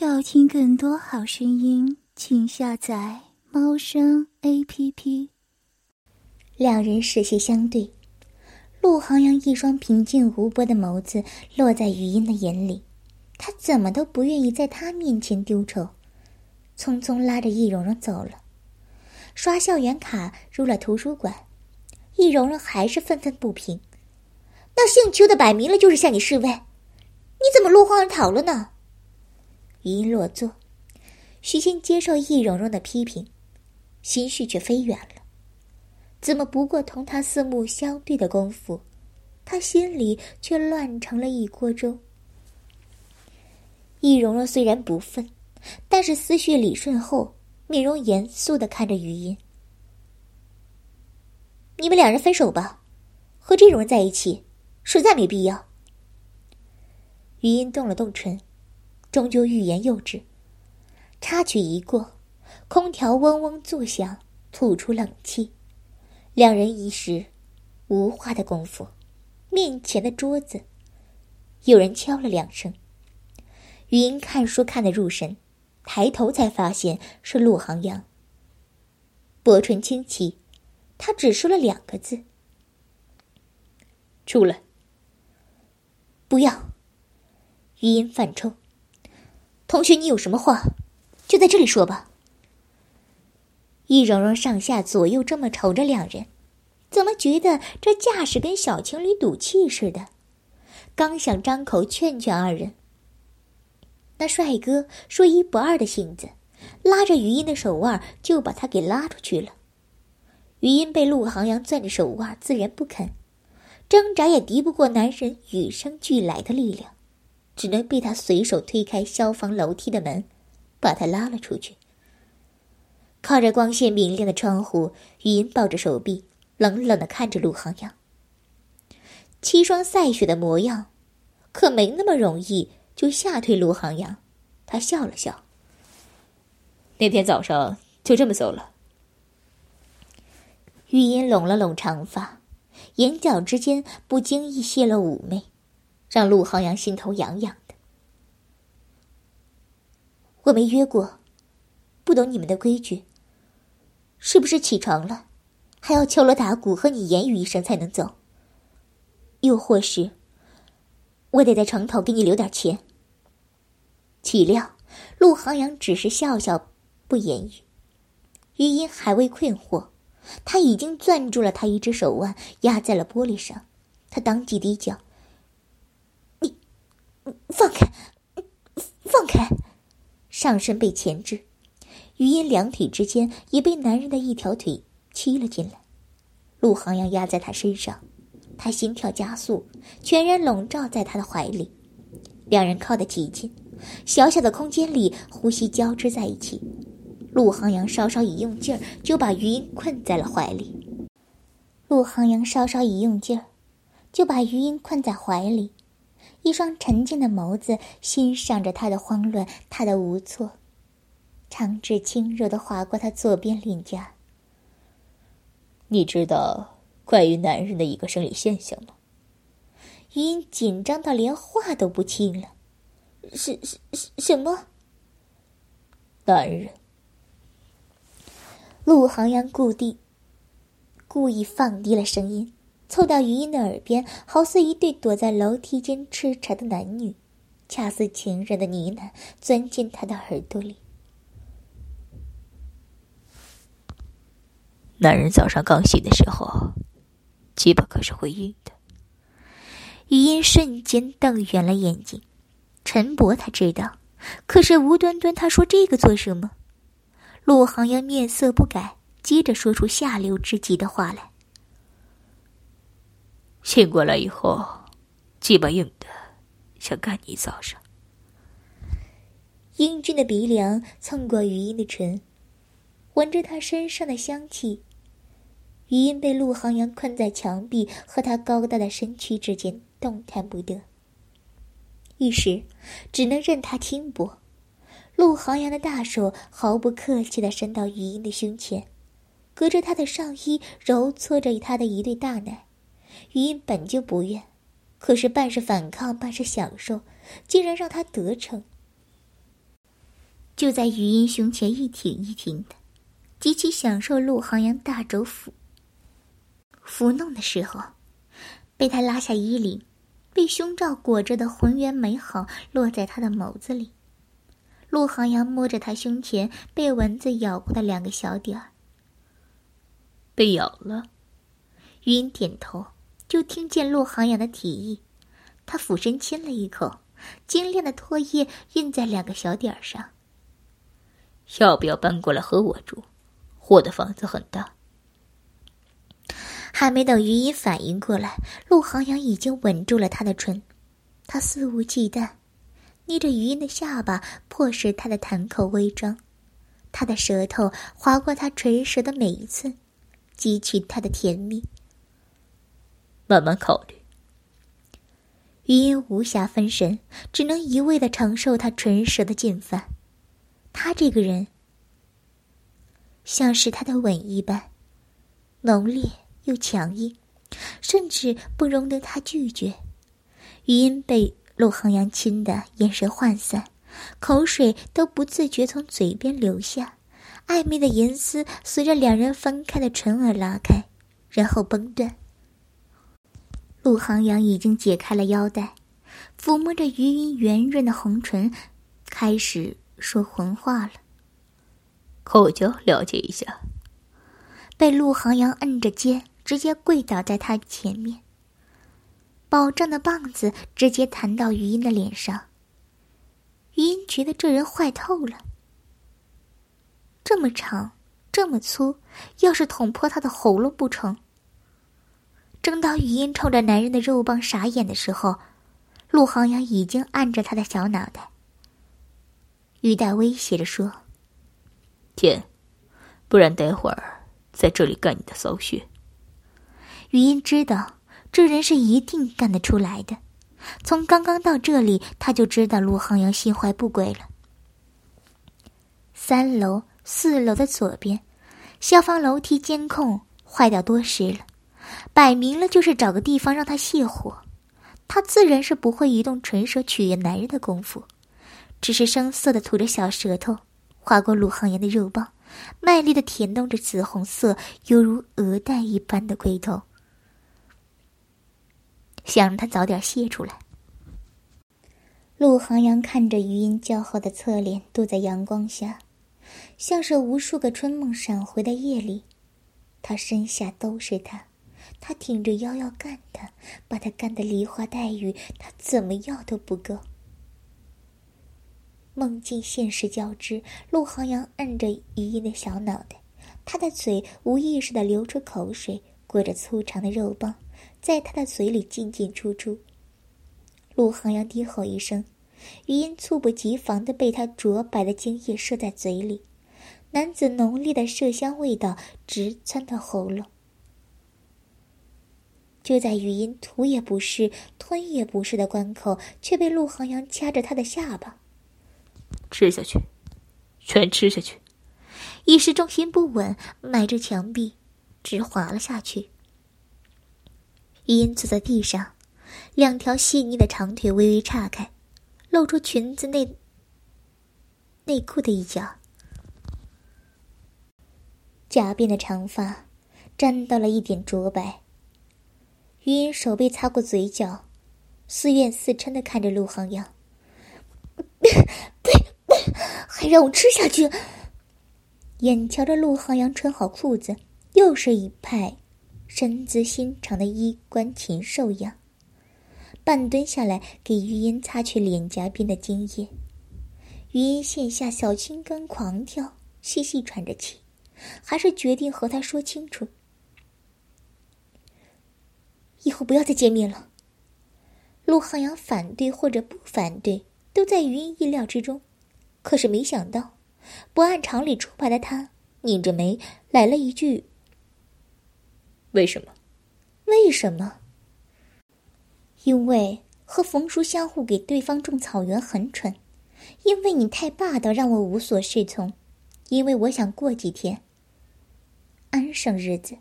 要听更多好声音，请下载猫声 A P P。两人视线相对，陆航阳一双平静无波的眸子落在余音的眼里，他怎么都不愿意在他面前丢丑，匆匆拉着易容容走了。刷校园卡入了图书馆，易容容还是愤愤不平：“那姓邱的摆明了就是向你示威，你怎么落荒而逃了呢？”余音落座，徐心接受易容容的批评，心绪却飞远了。怎么不过同他四目相对的功夫，他心里却乱成了一锅粥。易容容虽然不忿，但是思绪理顺后，面容严肃的看着余音：“你们两人分手吧，和这种人在一起，实在没必要。”余音动了动唇。终究欲言又止，插曲一过，空调嗡嗡作响，吐出冷气。两人一时无话的功夫，面前的桌子有人敲了两声。余音看书看得入神，抬头才发现是陆航阳。薄唇轻启，他只说了两个字：“出来。”不要。余音犯抽。同学，你有什么话，就在这里说吧。易容容上下左右这么瞅着两人，怎么觉得这架势跟小情侣赌气似的？刚想张口劝劝二人，那帅哥说一不二的性子，拉着余音的手腕就把他给拉出去了。余音被陆航阳攥着手腕，自然不肯，挣扎也敌不过男人与生俱来的力量。只能被他随手推开消防楼梯的门，把他拉了出去。靠着光线明亮的窗户，语音抱着手臂，冷冷的看着陆航阳。七霜赛雪的模样，可没那么容易就吓退陆航阳。他笑了笑。那天早上就这么走了。余音拢了拢长发，眼角之间不经意泄了妩媚。让陆航阳心头痒痒的。我没约过，不懂你们的规矩。是不是起床了，还要敲锣打鼓和你言语一声才能走？又或是，我得在床头给你留点钱？岂料陆航阳只是笑笑，不言语。余音还未困惑，他已经攥住了他一只手腕，压在了玻璃上。他当即低叫。放开，放开！上身被钳制，余音两腿之间也被男人的一条腿踢了进来。陆航阳压在他身上，他心跳加速，全然笼罩在他的怀里。两人靠得极近，小小的空间里呼吸交织在一起。陆航阳稍稍一用劲儿，就把余音困在了怀里。陆航阳稍稍一用劲儿，就把余音困在怀里。一双沉静的眸子欣赏着他的慌乱，他的无措，长指轻柔的划过他左边脸颊。你知道关于男人的一个生理现象吗？余音紧张到连话都不清了。是是是什么？男人。陆航阳故地，故意放低了声音。凑到余音的耳边，好似一对躲在楼梯间吃茶的男女，恰似情人的呢喃，钻进他的耳朵里。男人早上刚醒的时候，鸡巴可是会硬的。余音瞬间瞪圆了眼睛。陈伯他知道，可是无端端他说这个做什么？陆航阳面色不改，接着说出下流之极的话来。醒过来以后，鸡巴硬的，想干你一早上。英俊的鼻梁蹭过余音的唇，闻着他身上的香气。余音被陆航阳困在墙壁和他高大的身躯之间，动弹不得。一时，只能任他轻薄。陆航阳的大手毫不客气的伸到余音的胸前，隔着他的上衣揉搓着他的一对大奶。余音本就不愿，可是半是反抗，半是享受，竟然让他得逞。就在余音胸前一挺一挺的，极其享受陆航阳大肘抚抚弄的时候，被他拉下衣领，被胸罩裹着的浑圆美好落在他的眸子里。陆航阳摸着他胸前被蚊子咬过的两个小点儿，被咬了。余音点头，就听见陆航阳的提议，他俯身亲了一口，精炼的唾液印在两个小点儿上。要不要搬过来和我住？我的房子很大。还没等余音反应过来，陆航阳已经吻住了他的唇，他肆无忌惮。捏着余音的下巴，迫使他的潭口微张，他的舌头划过他唇舌的每一寸，汲取他的甜蜜。慢慢考虑。余音无暇分神，只能一味的承受他唇舌的进犯。他这个人，像是他的吻一般，浓烈又强硬，甚至不容得他拒绝。余音被。陆航阳亲的眼神涣散，口水都不自觉从嘴边流下，暧昧的银丝随着两人分开的唇而拉开，然后崩断。陆航阳已经解开了腰带，抚摸着余音圆润的红唇，开始说浑话了。口交了解一下。被陆航阳摁着肩，直接跪倒在他前面。保证的棒子直接弹到余音的脸上。余音觉得这人坏透了。这么长，这么粗，要是捅破他的喉咙不成？正当余音冲着男人的肉棒傻眼的时候，陆航阳已经按着他的小脑袋。余代威胁着说：“天，不然待会儿在这里干你的骚穴。”语音知道。这人是一定干得出来的。从刚刚到这里，他就知道陆航阳心怀不轨了。三楼、四楼的左边，消防楼梯监控坏掉多时了，摆明了就是找个地方让他泄火。他自然是不会移动唇舌取悦男人的功夫，只是生涩的吐着小舌头，划过陆航阳的肉棒，卖力的舔动着紫红色犹如鹅蛋一般的龟头。想让他早点泄出来。陆航阳看着余音姣好的侧脸，躲在阳光下，像是无数个春梦闪回的夜里，他身下都是他，他挺着腰要干他，把他干得梨花带雨，他怎么要都不够。梦境现实交织，陆航阳按着余音的小脑袋，他的嘴无意识的流出口水，裹着粗长的肉棒。在他的嘴里进进出出。陆航阳低吼一声，余音猝不及防的被他浊白的精液射在嘴里，男子浓烈的麝香味道直窜到喉咙。就在余音吐也不是、吞也不是的关口，却被陆航阳掐着他的下巴，吃下去，全吃下去。一时重心不稳，埋着墙壁，直滑了下去。因坐在地上，两条细腻的长腿微微岔开，露出裙子内内裤的一角。假辫的长发沾到了一点浊白。余音手背擦过嘴角，似怨似嗔的看着陆航阳：“还让我吃下去！”眼瞧着陆航阳穿好裤子，又是一派。身姿心长的衣冠禽兽样，半蹲下来给余音擦去脸颊边的精液。余音线下小青肝狂跳，细细喘着气，还是决定和他说清楚。以后不要再见面了。陆汉阳反对或者不反对，都在余音意料之中。可是没想到，不按常理出牌的他，拧着眉来了一句。为什么？为什么？因为和冯叔相互给对方种草原很蠢，因为你太霸道，让我无所适从，因为我想过几天安生日子。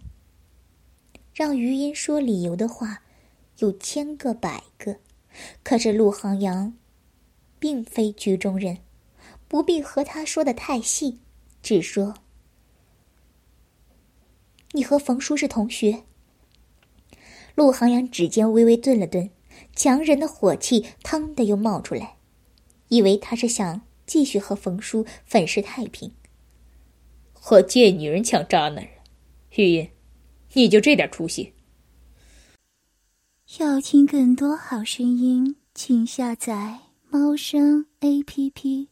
让余音说理由的话有千个百个，可是陆航阳并非局中人，不必和他说的太细，只说：“你和冯叔是同学。”陆航阳指尖微微顿了顿，强忍的火气腾的又冒出来，以为他是想继续和冯叔粉饰太平。和贱女人抢渣男人，玉音，你就这点出息？要听更多好声音，请下载猫声 A P P。